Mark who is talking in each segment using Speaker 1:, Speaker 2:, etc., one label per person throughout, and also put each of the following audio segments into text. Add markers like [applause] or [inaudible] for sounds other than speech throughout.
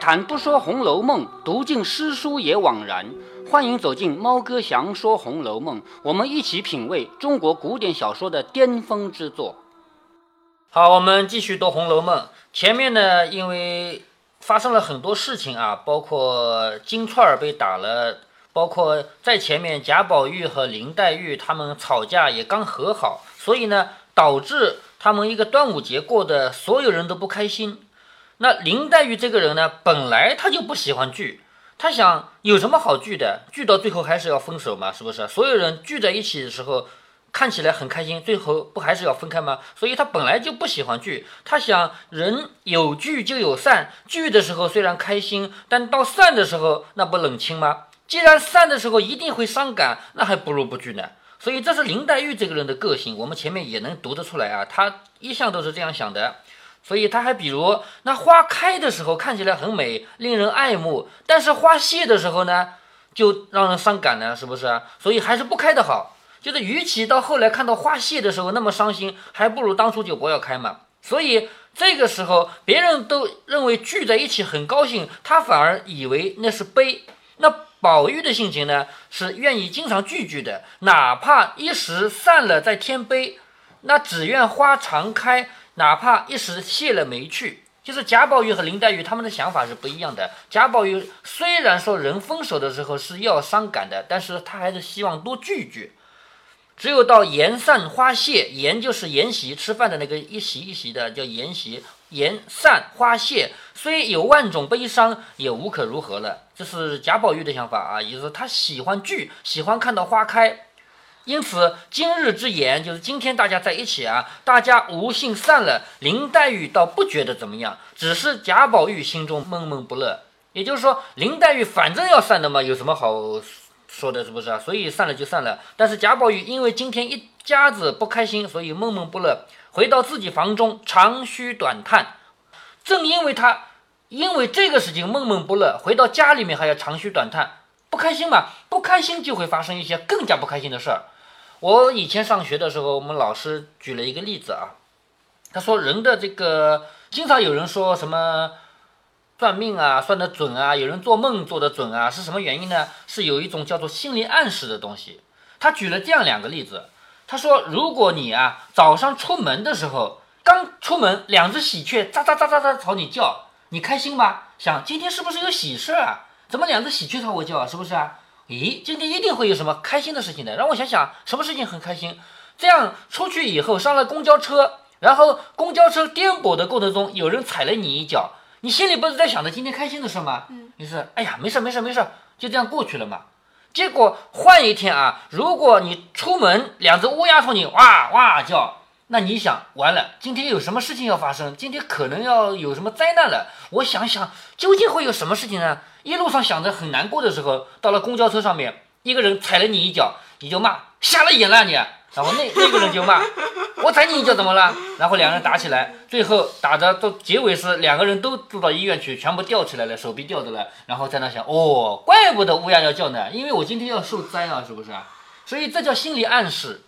Speaker 1: 谈不说《红楼梦》，读尽诗书也枉然。欢迎走进猫哥祥说《红楼梦》，我们一起品味中国古典小说的巅峰之作。
Speaker 2: 好，我们继续读《红楼梦》。前面呢，因为发生了很多事情啊，包括金钏儿被打了，包括在前面贾宝玉和林黛玉他们吵架也刚和好，所以呢，导致他们一个端午节过的所有人都不开心。那林黛玉这个人呢，本来她就不喜欢聚，她想有什么好聚的？聚到最后还是要分手嘛，是不是？所有人聚在一起的时候，看起来很开心，最后不还是要分开吗？所以她本来就不喜欢聚，她想人有聚就有散，聚的时候虽然开心，但到散的时候那不冷清吗？既然散的时候一定会伤感，那还不如不聚呢。所以这是林黛玉这个人的个性，我们前面也能读得出来啊，她一向都是这样想的。所以他还比如那花开的时候看起来很美，令人爱慕，但是花谢的时候呢，就让人伤感呢，是不是？所以还是不开的好。就是与其到后来看到花谢的时候那么伤心，还不如当初就不要开嘛。所以这个时候别人都认为聚在一起很高兴，他反而以为那是悲。那宝玉的性情呢，是愿意经常聚聚的，哪怕一时散了再添悲，那只愿花常开。哪怕一时谢了没去，就是贾宝玉和林黛玉他们的想法是不一样的。贾宝玉虽然说人分手的时候是要伤感的，但是他还是希望多聚聚。只有到筵散花谢，筵就是筵席吃饭的那个一席一席的叫筵席，筵散花谢，虽有万种悲伤，也无可如何了。这是贾宝玉的想法啊，也就是他喜欢聚，喜欢看到花开。因此，今日之言就是今天大家在一起啊，大家无幸散了。林黛玉倒不觉得怎么样，只是贾宝玉心中闷闷不乐。也就是说，林黛玉反正要散的嘛，有什么好说的，是不是啊？所以散了就散了。但是贾宝玉因为今天一家子不开心，所以闷闷不乐，回到自己房中长吁短叹。正因为他因为这个事情闷闷不乐，回到家里面还要长吁短叹，不开心嘛？不开心就会发生一些更加不开心的事儿。我以前上学的时候，我们老师举了一个例子啊，他说人的这个经常有人说什么算命啊，算得准啊，有人做梦做得准啊，是什么原因呢？是有一种叫做心理暗示的东西。他举了这样两个例子，他说如果你啊早上出门的时候，刚出门，两只喜鹊喳喳喳喳喳朝你叫，你开心吗？想今天是不是有喜事啊？怎么两只喜鹊朝我叫啊？是不是啊？咦，今天一定会有什么开心的事情的，让我想想，什么事情很开心？这样出去以后上了公交车，然后公交车颠簸的过程中，有人踩了你一脚，你心里不是在想着今天开心的事吗？嗯，你是，哎呀，没事没事没事，就这样过去了嘛。结果换一天啊，如果你出门，两只乌鸦冲你哇哇叫。那你想完了，今天有什么事情要发生？今天可能要有什么灾难了？我想想，究竟会有什么事情呢？一路上想着很难过的时候，到了公交车上面，一个人踩了你一脚，你就骂瞎了眼了你。然后那那个人就骂 [laughs] 我踩你一脚怎么了？然后两个人打起来，最后打着到结尾是两个人都住到医院去，全部吊起来了，手臂吊着了，然后在那想哦，怪不得乌鸦要叫呢，因为我今天要受灾啊，是不是啊？所以这叫心理暗示。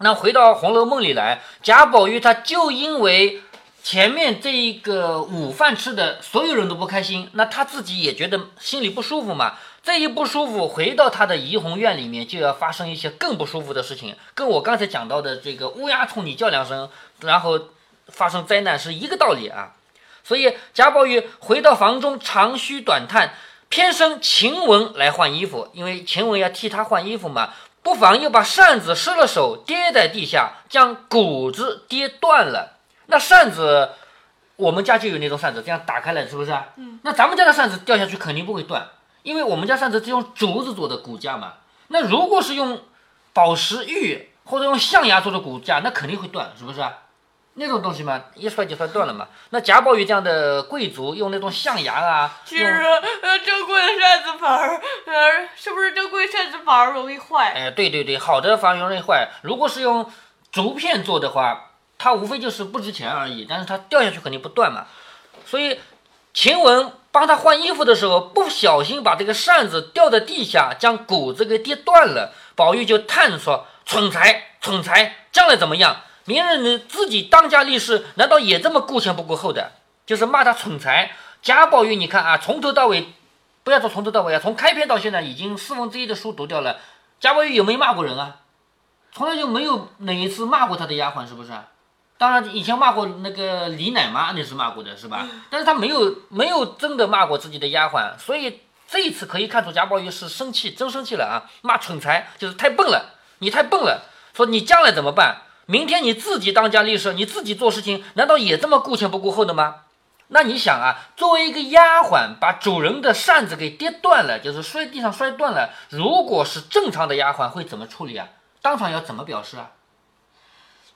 Speaker 2: 那回到《红楼梦》里来，贾宝玉他就因为前面这一个午饭吃的所有人都不开心，那他自己也觉得心里不舒服嘛。这一不舒服，回到他的怡红院里面，就要发生一些更不舒服的事情，跟我刚才讲到的这个乌鸦冲你叫两声，然后发生灾难是一个道理啊。所以贾宝玉回到房中长吁短叹，偏生晴雯来换衣服，因为晴雯要替他换衣服嘛。不妨又把扇子失了手，跌在地下，将骨子跌断了。那扇子，我们家就有那种扇子，这样打开了，是不是？嗯。那咱们家的扇子掉下去肯定不会断，因为我们家扇子是用竹子做的骨架嘛。那如果是用宝石玉或者用象牙做的骨架，那肯定会断，是不是？那种东西嘛，一摔就摔断了嘛。那贾宝玉这样的贵族用那种象牙啊，
Speaker 3: 其实呃，珍贵的扇子牌儿呃，是不是珍贵扇子牌儿容易坏？
Speaker 2: 哎，对对对，好的反而容易坏。如果是用竹片做的话，它无非就是不值钱而已，但是它掉下去肯定不断嘛。所以晴雯帮他换衣服的时候，不小心把这个扇子掉在地下，将骨子给跌断了。宝玉就叹说：“蠢材，蠢材，将来怎么样？”明日你自己当家立室，难道也这么顾前不顾后的？就是骂他蠢材，贾宝玉，你看啊，从头到尾，不要说从头到尾啊，从开篇到现在已经四分之一的书读掉了。贾宝玉有没有骂过人啊？从来就没有哪一次骂过他的丫鬟，是不是？当然，以前骂过那个李奶妈，那是骂过的，是吧？但是他没有没有真的骂过自己的丫鬟，所以这一次可以看出贾宝玉是生气，真生气了啊！骂蠢材，就是太笨了，你太笨了。说你将来怎么办？明天你自己当家立事，你自己做事情，难道也这么顾前不顾后的吗？那你想啊，作为一个丫鬟，把主人的扇子给跌断了，就是摔地上摔断了，如果是正常的丫鬟会怎么处理啊？当场要怎么表示啊？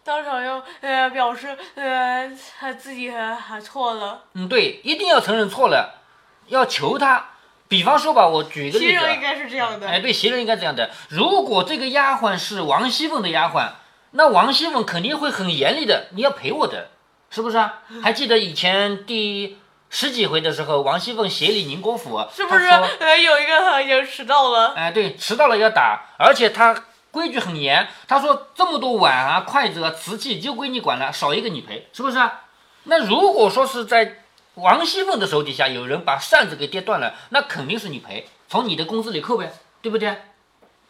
Speaker 3: 当场要呃表示呃他自己还错了。
Speaker 2: 嗯，对，一定要承认错了，要求他。比方说吧，我举一个例子。
Speaker 3: 袭人应该是这样的。
Speaker 2: 哎，对，袭人应该这样的。如果这个丫鬟是王熙凤的丫鬟，那王熙凤肯定会很严厉的，你要赔我的，是不是啊？还记得以前第十几回的时候，王熙凤协理宁国府，
Speaker 3: 是不是呃有一个好像迟到了？
Speaker 2: 哎，对，迟到了要打，而且他。规矩很严，他说这么多碗啊、筷子啊、瓷器就归你管了，少一个你赔，是不是啊？那如果说是在王熙凤的手底下有人把扇子给跌断了，那肯定是你赔，从你的工资里扣呗，对不对？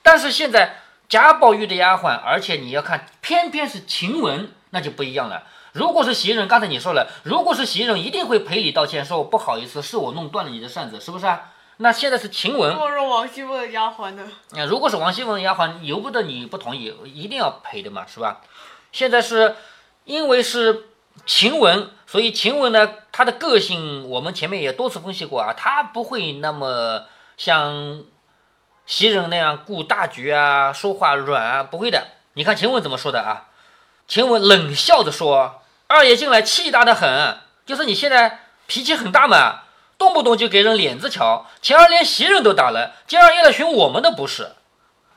Speaker 2: 但是现在贾宝玉的丫鬟，而且你要看，偏偏是晴雯，那就不一样了。如果是袭人，刚才你说了，如果是袭人，一定会赔礼道歉，说我不好意思，是我弄断了你的扇子，是不是啊？那现在是晴雯，
Speaker 3: 如果是王熙凤的丫鬟呢？
Speaker 2: 那如果是王熙凤的丫鬟，由不得你不同意，一定要赔的嘛，是吧？现在是因为是晴雯，所以晴雯呢，她的个性我们前面也多次分析过啊，她不会那么像袭人那样顾大局啊，说话软啊，不会的。你看晴雯怎么说的啊？晴雯冷笑着说：“二爷进来气大的很，就是你现在脾气很大嘛。”动不动就给人脸子瞧，前儿连袭人都打了，今儿又来寻我们的不是？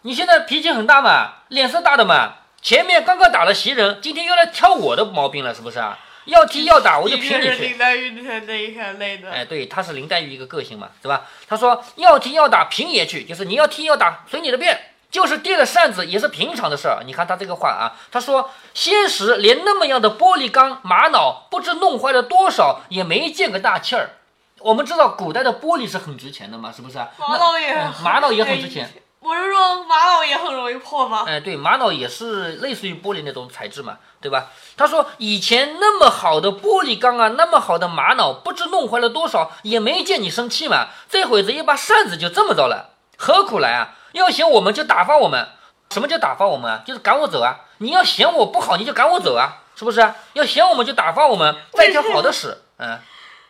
Speaker 2: 你现在脾气很大嘛，脸色大的嘛？前面刚刚打了袭人，今天又来挑我的毛病了，是不是啊？要踢要打我就凭你去。
Speaker 3: 林黛玉那那类的。
Speaker 2: 哎，对，他是林黛玉一个个性嘛，是吧？他说要踢要打平爷去，就是你要踢要打随你的便，就是跌了扇子也是平常的事儿。你看他这个话啊，他说先时连那么样的玻璃缸玛瑙，不知弄坏了多少，也没见个大气儿。我们知道古代的玻璃是很值钱的嘛，是不是
Speaker 3: 玛瑙也，
Speaker 2: 玛瑙也很值钱。
Speaker 3: 我是说玛瑙也很容易破吗？
Speaker 2: 哎，对，玛瑙也是类似于玻璃那种材质嘛，对吧？他说以前那么好的玻璃缸啊，那么好的玛瑙，不知弄坏了多少，也没见你生气嘛。这会子一把扇子就这么着了，何苦来啊？要嫌我们就打发我们。什么叫打发我们啊？就是赶我走啊！你要嫌我不好，你就赶我走啊，是不是？要嫌我们就打发我们，再挑好的使，嗯。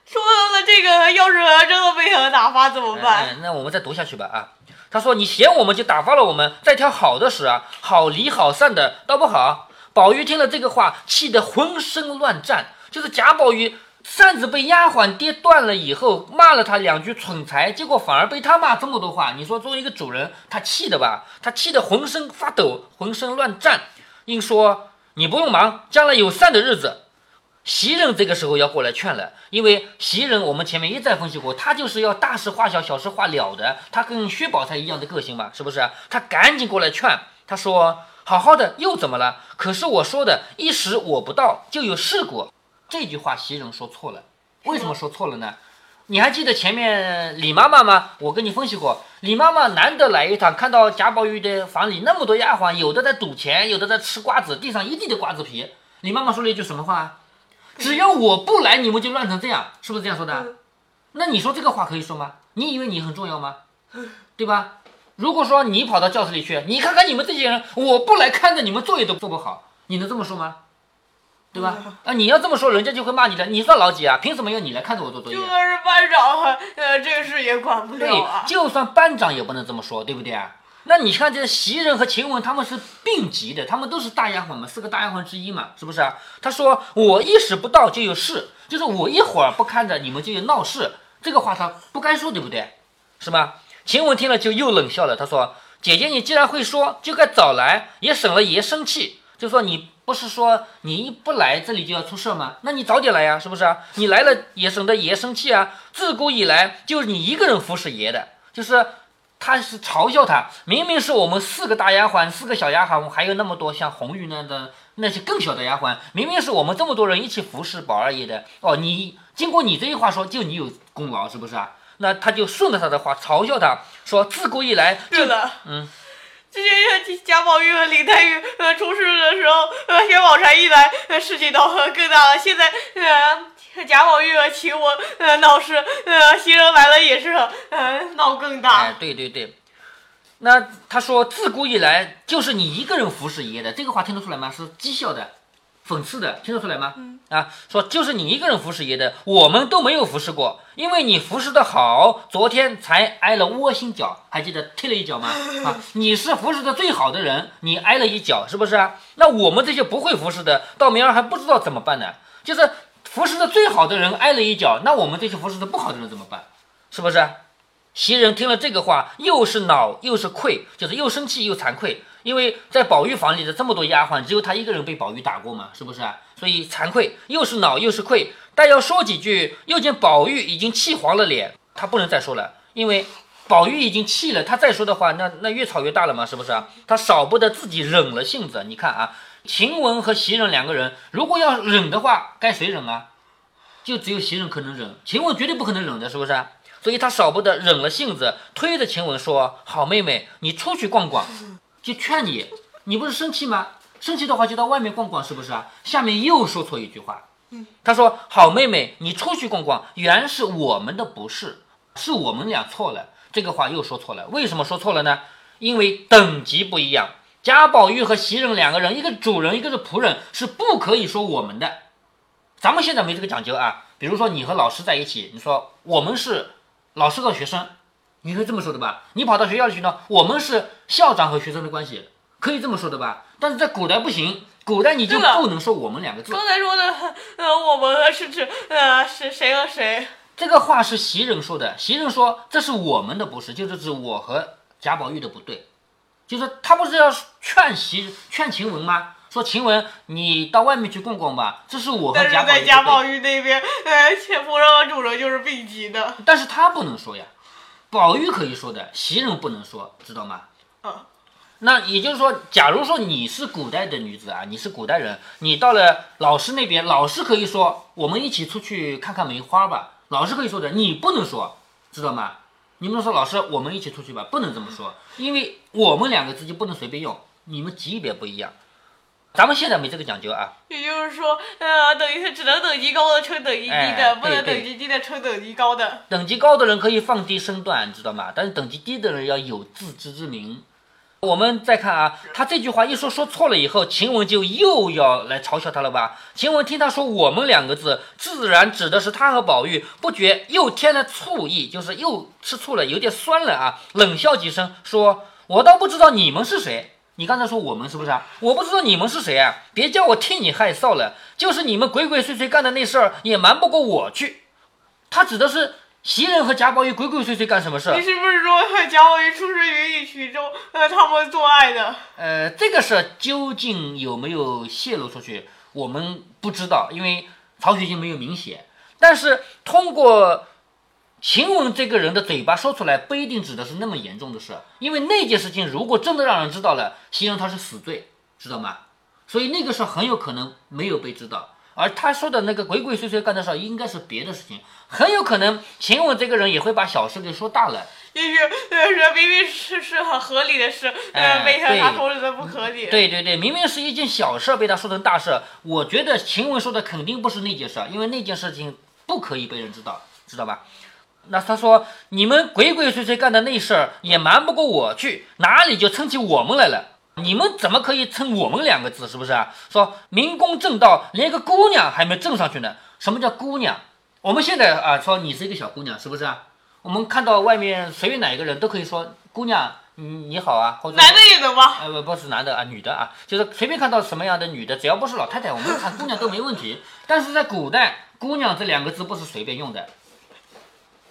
Speaker 3: 说了这个，要是真的被人打发怎么办？
Speaker 2: 那我们再读下去吧啊！他说：“你嫌我们就打发了我们，再挑好的使啊，好离好散的，倒不好。”宝玉听了这个话，气得浑身乱颤。就是贾宝玉扇子被丫鬟跌断了以后，骂了他两句蠢材，结果反而被他骂这么多话。你说作为一个主人，他气的吧？他气得浑身发抖，浑身乱颤。硬说：“你不用忙，将来有散的日子。”袭人这个时候要过来劝了，因为袭人我们前面一再分析过，他就是要大事化小，小事化了的，他跟薛宝钗一样的个性嘛，是不是？他赶紧过来劝，他说：“好好的又怎么了？可是我说的一时我不到，就有事故。”这句话袭人说错了，为什么说错了呢？你还记得前面李妈妈吗？我跟你分析过，李妈妈难得来一趟，看到贾宝玉的房里那么多丫鬟，有的在赌钱，有的在吃瓜子，地上一地的瓜子皮。李妈妈说了一句什么话？只要我不来，你们就乱成这样，是不是这样说的？那你说这个话可以说吗？你以为你很重要吗？对吧？如果说你跑到教室里去，你看看你们这些人，我不来看着你们作业都做不好，你能这么说吗？对吧？啊，你要这么说，人家就会骂你的。你算老几啊？凭什么要你来看着我做作业？
Speaker 3: 就算是班长，呃，这个事也管不了
Speaker 2: 啊。对，就算班长也不能这么说，对不对啊？那你看，这袭人和晴雯他们是并级的，他们都是大丫鬟嘛，四个大丫鬟之一嘛，是不是啊？他说我意识不到就有事，就是我一会儿不看着你们就有闹事，这个话他不该说，对不对？是吧？晴雯听了就又冷笑了，他说：“姐姐你既然会说，就该早来，也省了爷生气。就说你不是说你一不来这里就要出事吗？那你早点来呀，是不是啊？你来了也省得爷生气啊。自古以来就是你一个人服侍爷的，就是。”他是嘲笑他，明明是我们四个大丫鬟，四个小丫鬟，还有那么多像红玉那样的那些更小的丫鬟，明明是我们这么多人一起服侍宝二爷的哦，你经过你这一话说，就你有功劳，是不是啊？那他就顺着他的话嘲笑他，说自古以来就是
Speaker 3: 的，
Speaker 2: 嗯，
Speaker 3: 之前贾宝玉和林黛玉呃出事的时候，呃薛宝钗一来，呃事情闹得更大了。现在呃贾宝玉和晴雯呃闹事，呃袭人来了也是呃闹更大。
Speaker 2: 哎，对对对。那他说自古以来就是你一个人服侍爷爷的，这个话听得出来吗？是讥笑的。讽刺的，听得出来吗？啊，说就是你一个人服侍爷的，我们都没有服侍过，因为你服侍的好，昨天才挨了窝心脚，还记得踢了一脚吗？[laughs] 啊，你是服侍的最好的人，你挨了一脚，是不是啊？那我们这些不会服侍的，到明儿还不知道怎么办呢？就是服侍的最好的人挨了一脚，那我们这些服侍的不好的人怎么办？是不是？袭人听了这个话，又是恼又是愧，就是又生气又惭愧。因为在宝玉房里的这么多丫鬟，只有她一个人被宝玉打过嘛，是不是？所以惭愧，又是恼又是愧。但要说几句，又见宝玉已经气黄了脸，他不能再说了，因为宝玉已经气了，他再说的话，那那越吵越大了嘛，是不是啊？他少不得自己忍了性子。你看啊，晴雯和袭人两个人，如果要忍的话，该谁忍啊？就只有袭人可能忍，晴雯绝对不可能忍的，是不是？所以他少不得忍了性子，推着晴雯说：“好妹妹，你出去逛逛。”就劝你，你不是生气吗？生气的话就到外面逛逛，是不是啊？下面又说错一句话，他说：“好妹妹，你出去逛逛，原是我们的不是，是我们俩错了。”这个话又说错了，为什么说错了呢？因为等级不一样。贾宝玉和袭人两个人，一个主人，一个是仆人，是不可以说我们的。咱们现在没这个讲究啊。比如说你和老师在一起，你说我们是老师和学生。你可以这么说的吧？你跑到学校里去呢？我们是校长和学生的关系，可以这么说的吧？但是在古代不行，古代你就不能说我们两个字。
Speaker 3: 刚才说的，呃，我们是指呃是谁和谁？
Speaker 2: 这个话是袭人说的。袭人说这是我们的不是，就是指我和贾宝玉的不对。就是他不是要劝袭劝晴雯吗？说晴雯，你到外面去逛逛吧。这是我和贾宝玉。
Speaker 3: 在贾宝玉那边，呃，且夫人和主人就是并级的。
Speaker 2: 但是他不能说呀。宝玉可以说的，袭人不能说，知道吗？
Speaker 3: 嗯，
Speaker 2: 那也就是说，假如说你是古代的女子啊，你是古代人，你到了老师那边，老师可以说我们一起出去看看梅花吧，老师可以说的，你不能说，知道吗？你不能说老师，我们一起出去吧，不能这么说，因为我们两个之间不能随便用，你们级别不一样。咱们现在没这个讲究啊，
Speaker 3: 也就是说，呃，等于是只能等级高的称等级低的，不能等级低的称等级高的。
Speaker 2: 等级高的人可以放低身段，知道吗？但是等级低的人要有自知之明。我们再看啊，他这句话一说说错了以后，晴雯就又要来嘲笑他了吧？晴雯听他说“我们”两个字，自然指的是他和宝玉，不觉又添了醋意，就是又吃醋了，有点酸了啊，冷笑几声，说：“我倒不知道你们是谁。”你刚才说我们是不是啊？我不知道你们是谁啊！别叫我替你害臊了。就是你们鬼鬼祟祟干的那事儿，也瞒不过我去。他指的是袭人和贾宝玉鬼鬼祟祟干什么事？
Speaker 3: 你是不是说贾宝玉出生于一曲中，呃，他们做爱的？
Speaker 2: 呃，这个事究竟有没有泄露出去，我们不知道，因为曹雪芹没有明写。但是通过。晴雯这个人的嘴巴说出来不一定指的是那么严重的事，因为那件事情如果真的让人知道了，袭人她是死罪，知道吗？所以那个事很有可能没有被知道，而他说的那个鬼鬼祟祟干的事应该是别的事情，很有可能秦雯这个人也会把小事给说大了。
Speaker 3: 也许呃，明明是是很合理的事，[laughs] 呃，被他说的不合理。
Speaker 2: 对对对，明明是一件小事被他说成大事，我觉得晴雯说的肯定不是那件事，因为那件事情不可以被人知道，知道吧？那他说你们鬼鬼祟祟干的那事儿也瞒不过我去，哪里就撑起我们来了？你们怎么可以称我们两个字？是不是啊？说明公正道，连个姑娘还没正上去呢。什么叫姑娘？我们现在啊，说你是一个小姑娘，是不是啊？我们看到外面随便哪一个人都可以说姑娘，你你好啊，或者
Speaker 3: 男的也能吗？
Speaker 2: 呃不不是男的啊，女的啊，就是随便看到什么样的女的，只要不是老太太，我们喊姑娘都没问题。但是在古代，姑娘这两个字不是随便用的。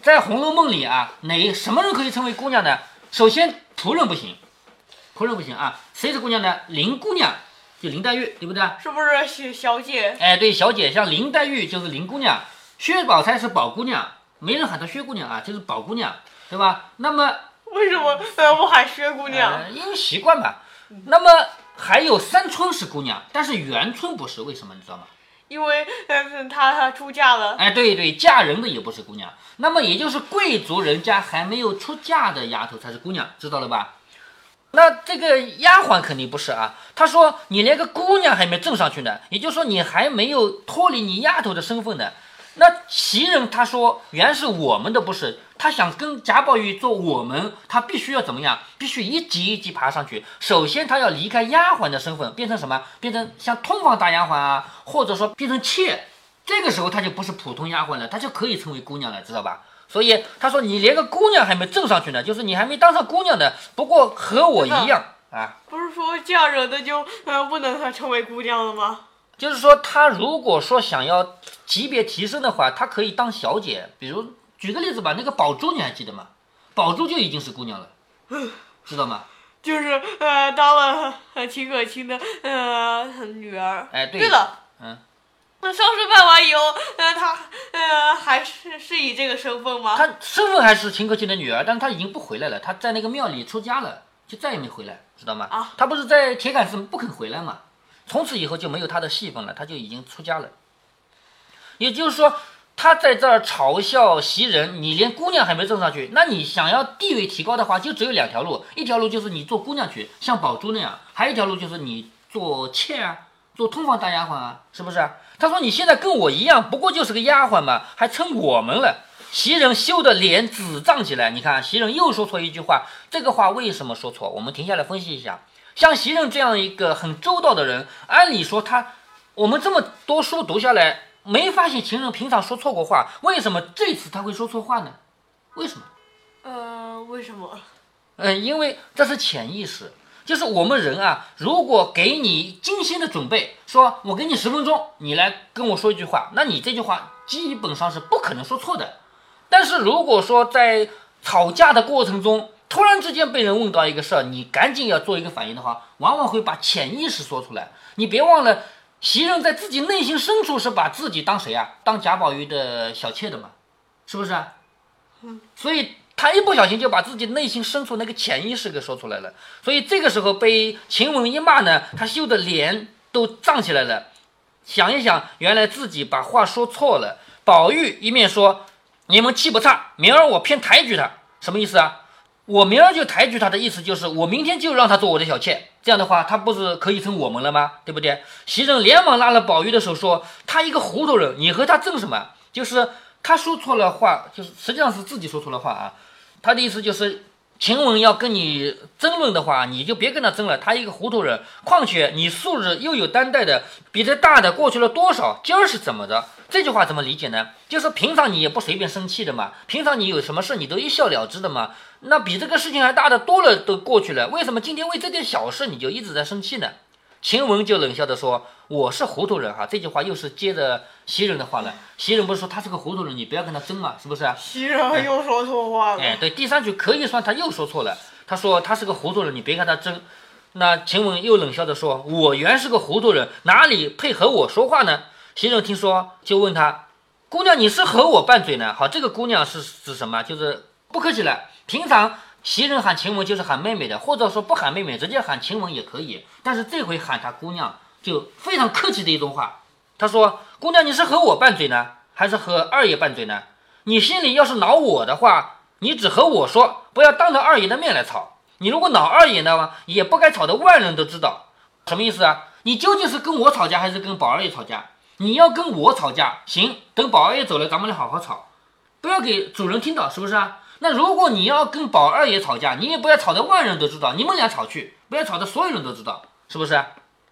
Speaker 2: 在《红楼梦》里啊，哪什么人可以称为姑娘呢？首先，仆人不行，仆人不行啊。谁是姑娘呢？林姑娘，就林黛玉，对不对？
Speaker 3: 是不是小小姐？
Speaker 2: 哎，对，小姐，像林黛玉就是林姑娘，薛宝钗是宝姑娘，没人喊她薛姑娘啊，就是宝姑娘，对吧？那么
Speaker 3: 为什么呃不喊薛姑娘？
Speaker 2: 因为习惯吧。那么还有三春是姑娘，但是元春不是，为什么你知道吗？
Speaker 3: 因为她，她出嫁了。
Speaker 2: 哎，对对，嫁人的也不是姑娘，那么也就是贵族人家还没有出嫁的丫头才是姑娘，知道了吧？那这个丫鬟肯定不是啊。他说你连个姑娘还没挣上去呢，也就是说你还没有脱离你丫头的身份呢。那袭人他说原是我们的不是，他想跟贾宝玉做我们，他必须要怎么样？必须一级一级爬上去。首先他要离开丫鬟的身份，变成什么？变成像通房大丫鬟啊，或者说变成妾。这个时候他就不是普通丫鬟了，他就可以成为姑娘了，知道吧？所以他说你连个姑娘还没挣上去呢，就是你还没当上姑娘呢。不过和我一样啊，
Speaker 3: 不是说嫁人的就呃不能成为姑娘了吗？
Speaker 2: 就是说他如果说想要级别提升的话，他可以当小姐。比如举个例子吧，那个宝珠你还记得吗？宝珠就已经是姑娘了，知道吗？
Speaker 3: 就是呃当了秦可卿的呃女儿。
Speaker 2: 哎，对
Speaker 3: 对了，
Speaker 2: 嗯。
Speaker 3: 那丧事办完以后，呃，他呃还是是以这个身份吗？
Speaker 2: 他身份还是秦可卿的女儿，但是他已经不回来了，他在那个庙里出家了，就再也没回来，知道吗？
Speaker 3: 啊，
Speaker 2: 他不是在铁杆寺不肯回来吗？从此以后就没有他的戏份了，他就已经出家了。也就是说，他在这儿嘲笑袭人，你连姑娘还没挣上去，那你想要地位提高的话，就只有两条路，一条路就是你做姑娘去，像宝珠那样；还有一条路就是你做妾啊，做通房大丫鬟啊，是不是？他说：“你现在跟我一样，不过就是个丫鬟嘛，还称我们了。”袭人羞得脸紫涨起来。你看，袭人又说错一句话，这个话为什么说错？我们停下来分析一下。像袭人这样一个很周到的人，按理说他，我们这么多书读下来，没发现袭人平常说错过话，为什么这次他会说错话呢？为什么？
Speaker 3: 呃，为什么？
Speaker 2: 嗯，因为这是潜意识。就是我们人啊，如果给你精心的准备，说我给你十分钟，你来跟我说一句话，那你这句话基本上是不可能说错的。但是如果说在吵架的过程中，突然之间被人问到一个事儿，你赶紧要做一个反应的话，往往会把潜意识说出来。你别忘了，袭人在自己内心深处是把自己当谁啊？当贾宝玉的小妾的嘛，是不是啊？
Speaker 3: 嗯，
Speaker 2: 所以。他一不小心就把自己内心深处那个潜意识给说出来了，所以这个时候被晴雯一骂呢，他羞得脸都涨起来了。想一想，原来自己把话说错了。宝玉一面说：“你们气不差，明儿我偏抬举他，什么意思啊？我明儿就抬举他的意思就是，我明天就让他做我的小妾。这样的话，他不是可以成我们了吗？对不对？”袭人连忙拉了宝玉的手说：“他一个糊涂人，你和他争什么？就是他说错了话，就是实际上是自己说错了话啊。”他的意思就是，晴雯要跟你争论的话，你就别跟他争了。他一个糊涂人，况且你素质又有担待的，比这大的过去了多少？今儿是怎么的？这句话怎么理解呢？就是平常你也不随便生气的嘛，平常你有什么事你都一笑了之的嘛。那比这个事情还大的多了，都过去了，为什么今天为这点小事你就一直在生气呢？晴雯就冷笑着说：“我是糊涂人哈。”这句话又是接着袭人的话了。袭人不是说他是个糊涂人，你不要跟他争嘛，是不是？
Speaker 3: 袭人又说错话了。
Speaker 2: 哎，对，第三句可以算他又说错了。他说他是个糊涂人，你别跟他争。那晴雯又冷笑着说：“我原是个糊涂人，哪里配和我说话呢？”袭人听说就问他：“姑娘，你是和我拌嘴呢？”好，这个姑娘是指什么？就是不客气了，平常。袭人喊晴雯就是喊妹妹的，或者说不喊妹妹，直接喊晴雯也可以。但是这回喊她姑娘，就非常客气的一种话。他说：“姑娘，你是和我拌嘴呢，还是和二爷拌嘴呢？你心里要是恼我的话，你只和我说，不要当着二爷的面来吵。你如果恼二爷呢，也不该吵得外人都知道。什么意思啊？你究竟是跟我吵架，还是跟宝二爷吵架？你要跟我吵架，行，等宝二爷走了，咱们来好好吵，不要给主人听到，是不是啊？”那如果你要跟宝二爷吵架，你也不要吵得万人都知道，你们俩吵去，不要吵得所有人都知道，是不是？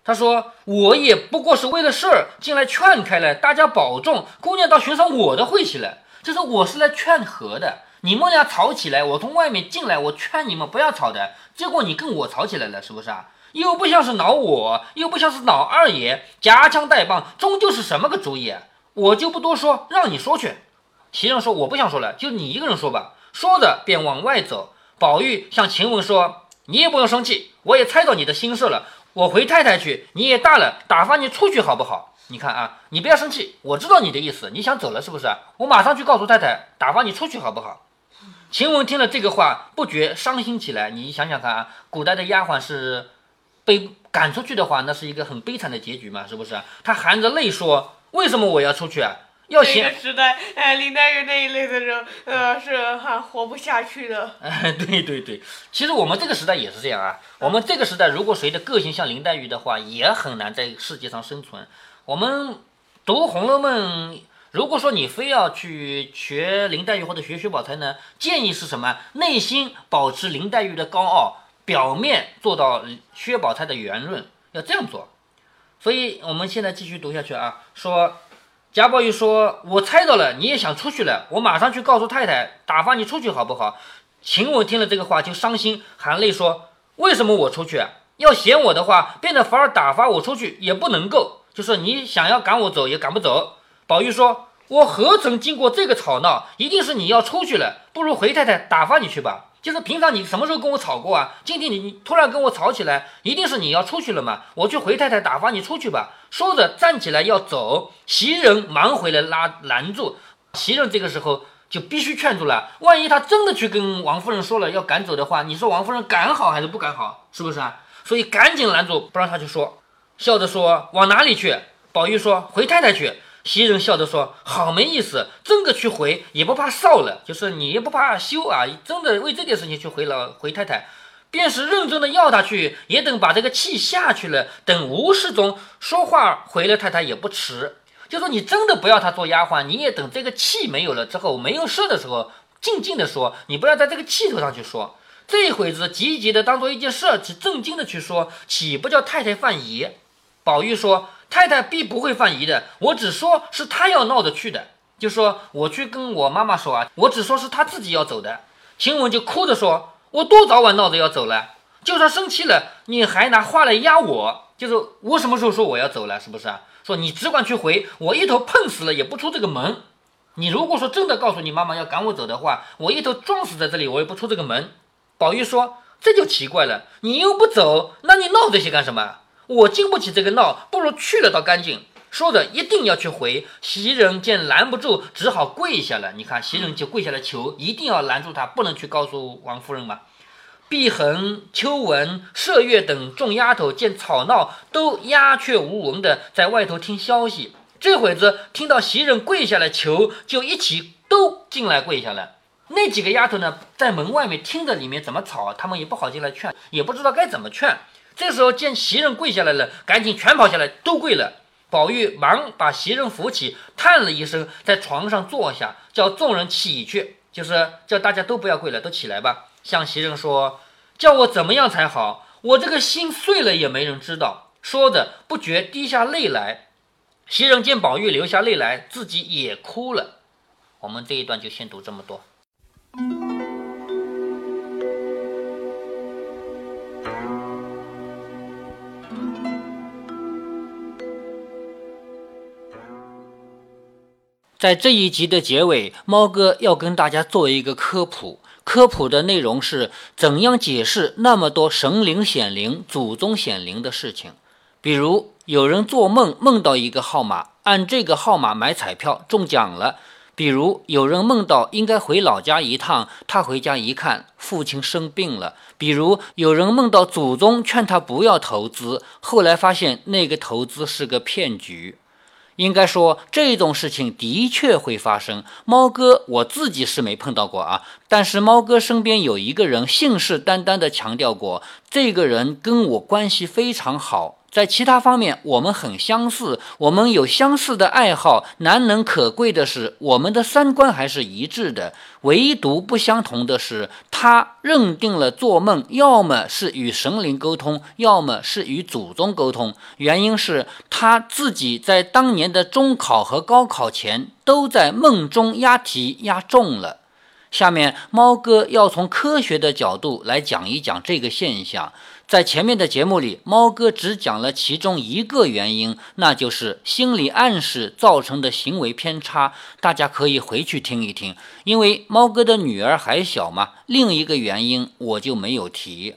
Speaker 2: 他说我也不过是为了事儿进来劝开了，大家保重。姑娘到寻上我的晦气了，就是我是来劝和的，你们俩吵起来，我从外面进来，我劝你们不要吵的，结果你跟我吵起来了，是不是啊？又不像是恼我，又不像是恼二爷，夹枪带棒，终究是什么个主意？我就不多说，让你说去。袭人说我不想说了，就你一个人说吧。说着便往外走。宝玉向晴雯说：“你也不用生气，我也猜到你的心事了。我回太太去，你也大了，打发你出去好不好？你看啊，你不要生气，我知道你的意思，你想走了是不是？我马上去告诉太太，打发你出去好不好？”晴雯听了这个话，不觉伤心起来。你想想看啊，古代的丫鬟是被赶出去的话，那是一个很悲惨的结局嘛，是不是？她含着泪说：“为什么我要出去啊？要
Speaker 3: 那个时代，哎，林黛玉那一类的人，呃，是还活不下去的。[laughs]
Speaker 2: 哎，对对对，其实我们这个时代也是这样啊。我们这个时代，如果谁的个性像林黛玉的话，也很难在世界上生存。我们读《红楼梦》，如果说你非要去学林黛玉或者学薛宝钗呢，建议是什么？内心保持林黛玉的高傲，表面做到薛宝钗的圆润，要这样做。所以我们现在继续读下去啊，说。贾宝玉说：“我猜到了，你也想出去了，我马上去告诉太太，打发你出去好不好？”晴雯听了这个话就伤心，含泪说：“为什么我出去啊？要嫌我的话，变得反而打发我出去也不能够。就说你想要赶我走也赶不走。”宝玉说：“我何曾经过这个吵闹？一定是你要出去了，不如回太太打发你去吧。就是平常你什么时候跟我吵过啊？今天你你突然跟我吵起来，一定是你要出去了嘛？我去回太太打发你出去吧。”说着站起来要走，袭人忙回来拉拦住。袭人这个时候就必须劝住了。万一他真的去跟王夫人说了要赶走的话，你说王夫人赶好还是不赶好？是不是啊？所以赶紧拦住，不让他去说。笑着说：“往哪里去？”宝玉说：“回太太去。”袭人笑着说：“好没意思，真个去回也不怕臊了，就是你也不怕羞啊，真的为这件事情去回了回太太。”便是认真的要他去，也等把这个气下去了，等无事中说话回了太太也不迟。就说你真的不要他做丫鬟，你也等这个气没有了之后，没有事的时候，静静的说，你不要在这个气头上去说。这会子急急的当做一件事儿去正经的去说，岂不叫太太犯疑？宝玉说：“太太必不会犯疑的，我只说是他要闹着去的，就说我去跟我妈妈说啊，我只说是他自己要走的。”晴雯就哭着说。我多早晚闹着要走了，就算生气了，你还拿话来压我，就是我什么时候说我要走了，是不是啊？说你只管去回，我一头碰死了也不出这个门。你如果说真的告诉你妈妈要赶我走的话，我一头撞死在这里，我也不出这个门。宝玉说：“这就奇怪了，你又不走，那你闹这些干什么？我经不起这个闹，不如去了倒干净。”说着一定要去回。袭人见拦不住，只好跪下了。你看，袭人就跪下来求，一定要拦住他，不能去告诉王夫人嘛。碧痕、秋纹、麝月等众丫头见吵闹，都鸦雀无闻的在外头听消息。这会子听到袭人跪下来求，就一起都进来跪下了。那几个丫头呢，在门外面听着里面怎么吵，他们也不好进来劝，也不知道该怎么劝。这时候见袭人跪下来了，赶紧全跑下来都跪了。宝玉忙把袭人扶起，叹了一声，在床上坐下，叫众人起去，就是叫大家都不要跪了，都起来吧。向袭人说：“叫我怎么样才好？我这个心碎了也没人知道。”说着不觉滴下泪来。袭人见宝玉流下泪来，自己也哭了。我们这一段就先读这么多。在这一集的结尾，猫哥要跟大家做一个科普。科普的内容是怎样解释那么多神灵显灵、祖宗显灵的事情。比如，有人做梦梦到一个号码，按这个号码买彩票中奖了；比如，有人梦到应该回老家一趟，他回家一看，父亲生病了；比如，有人梦到祖宗劝他不要投资，后来发现那个投资是个骗局。应该说这种事情的确会发生。猫哥我自己是没碰到过啊，但是猫哥身边有一个人信誓旦旦地强调过，这个人跟我关系非常好。在其他方面，我们很相似，我们有相似的爱好。难能可贵的是，我们的三观还是一致的。唯独不相同的是，他认定了做梦要么是与神灵沟通，要么是与祖宗沟通。原因是他自己在当年的中考和高考前都在梦中押题押中了。下面，猫哥要从科学的角度来讲一讲这个现象。在前面的节目里，猫哥只讲了其中一个原因，那就是心理暗示造成的行为偏差。大家可以回去听一听，因为猫哥的女儿还小嘛。另一个原因我就没有提。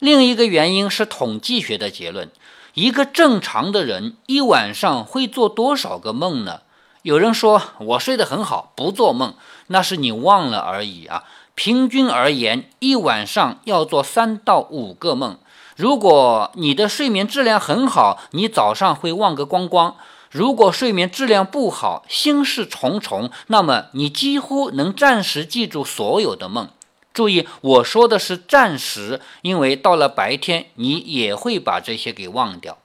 Speaker 2: 另一个原因是统计学的结论：一个正常的人一晚上会做多少个梦呢？有人说我睡得很好，不做梦，那是你忘了而已啊。平均而言，一晚上要做三到五个梦。如果你的睡眠质量很好，你早上会忘个光光。如果睡眠质量不好，心事重重，那么你几乎能暂时记住所有的梦。注意，我说的是暂时，因为到了白天你也会把这些给忘掉。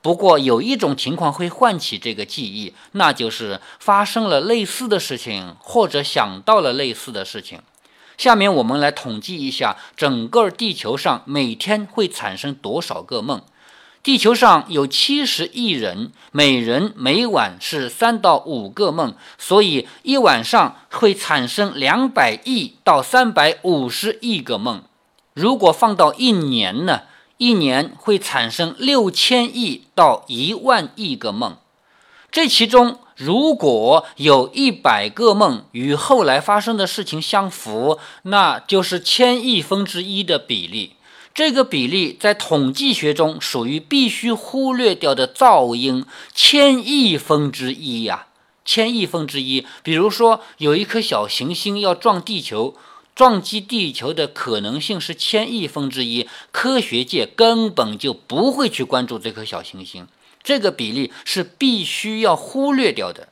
Speaker 2: 不过有一种情况会唤起这个记忆，那就是发生了类似的事情，或者想到了类似的事情。下面我们来统计一下，整个地球上每天会产生多少个梦。地球上有七十亿人，每人每晚是三到五个梦，所以一晚上会产生两百亿到三百五十亿个梦。如果放到一年呢？一年会产生六千亿到一万亿个梦。这其中，如果有一百个梦与后来发生的事情相符，那就是千亿分之一的比例。这个比例在统计学中属于必须忽略掉的噪音，千亿分之一呀，千亿分之一。比如说，有一颗小行星要撞地球，撞击地球的可能性是千亿分之一，科学界根本就不会去关注这颗小行星，这个比例是必须要忽略掉的。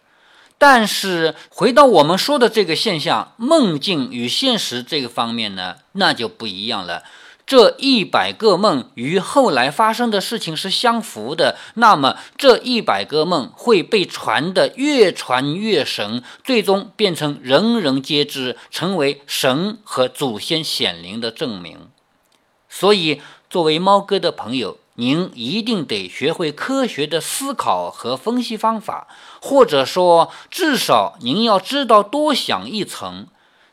Speaker 2: 但是回到我们说的这个现象，梦境与现实这个方面呢，那就不一样了。这一百个梦与后来发生的事情是相符的，那么这一百个梦会被传得越传越神，最终变成人人皆知，成为神和祖先显灵的证明。所以，作为猫哥的朋友，您一定得学会科学的思考和分析方法，或者说，至少您要知道多想一层，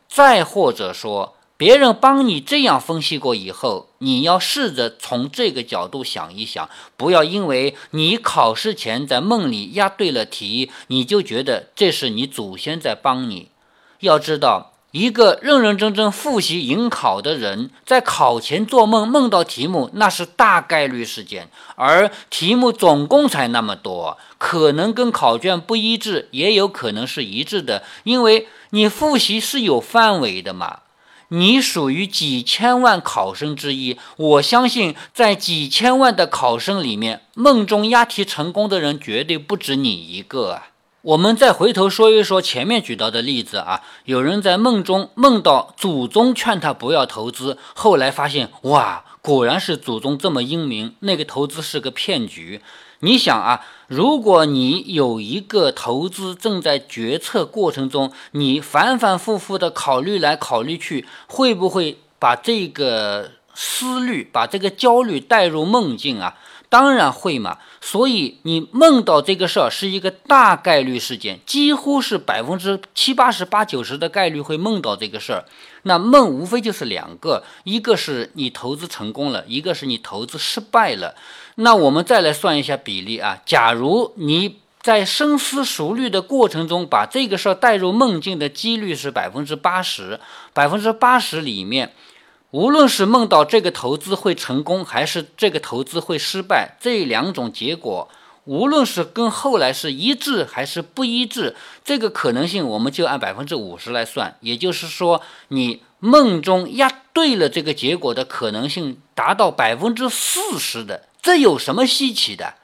Speaker 2: 再或者说。别人帮你这样分析过以后，你要试着从这个角度想一想，不要因为你考试前在梦里押对了题，你就觉得这是你祖先在帮你。要知道，一个认认真真复习迎考的人，在考前做梦梦到题目，那是大概率事件。而题目总共才那么多，可能跟考卷不一致，也有可能是一致的，因为你复习是有范围的嘛。你属于几千万考生之一，我相信在几千万的考生里面，梦中押题成功的人绝对不止你一个啊！我们再回头说一说前面举到的例子啊，有人在梦中梦到祖宗劝他不要投资，后来发现哇，果然是祖宗这么英明，那个投资是个骗局。你想啊，如果你有一个投资正在决策过程中，你反反复复的考虑来考虑去，会不会把这个思虑、把这个焦虑带入梦境啊？当然会嘛。所以你梦到这个事儿是一个大概率事件，几乎是百分之七八十八九十的概率会梦到这个事儿。那梦无非就是两个，一个是你投资成功了，一个是你投资失败了。那我们再来算一下比例啊。假如你在深思熟虑的过程中，把这个事儿带入梦境的几率是百分之八十，百分之八十里面，无论是梦到这个投资会成功，还是这个投资会失败，这两种结果，无论是跟后来是一致还是不一致，这个可能性我们就按百分之五十来算。也就是说，你梦中押对了这个结果的可能性达到百分之四十的。这有什么稀奇的？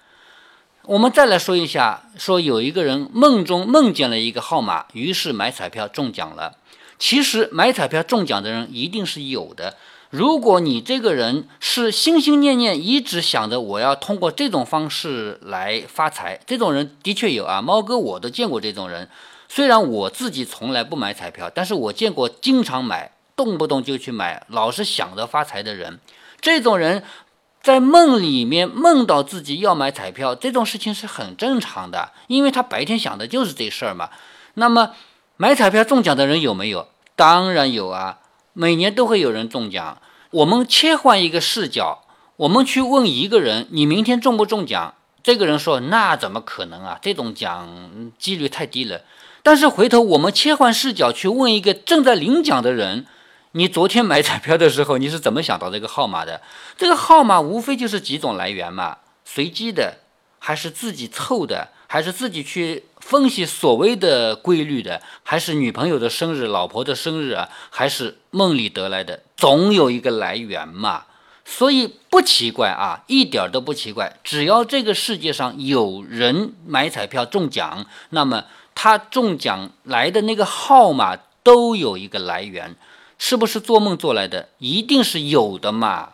Speaker 2: 我们再来说一下，说有一个人梦中梦见了一个号码，于是买彩票中奖了。其实买彩票中奖的人一定是有的。如果你这个人是心心念念一直想着我要通过这种方式来发财，这种人的确有啊。猫哥我都见过这种人，虽然我自己从来不买彩票，但是我见过经常买，动不动就去买，老是想着发财的人。这种人。在梦里面梦到自己要买彩票，这种事情是很正常的，因为他白天想的就是这事儿嘛。那么买彩票中奖的人有没有？当然有啊，每年都会有人中奖。我们切换一个视角，我们去问一个人：“你明天中不中奖？”这个人说：“那怎么可能啊？这种奖几率太低了。”但是回头我们切换视角去问一个正在领奖的人。你昨天买彩票的时候，你是怎么想到这个号码的？这个号码无非就是几种来源嘛，随机的，还是自己凑的，还是自己去分析所谓的规律的，还是女朋友的生日、老婆的生日啊，还是梦里得来的？总有一个来源嘛。所以不奇怪啊，一点都不奇怪。只要这个世界上有人买彩票中奖，那么他中奖来的那个号码都有一个来源，是不是做梦做来的？一定是有的嘛。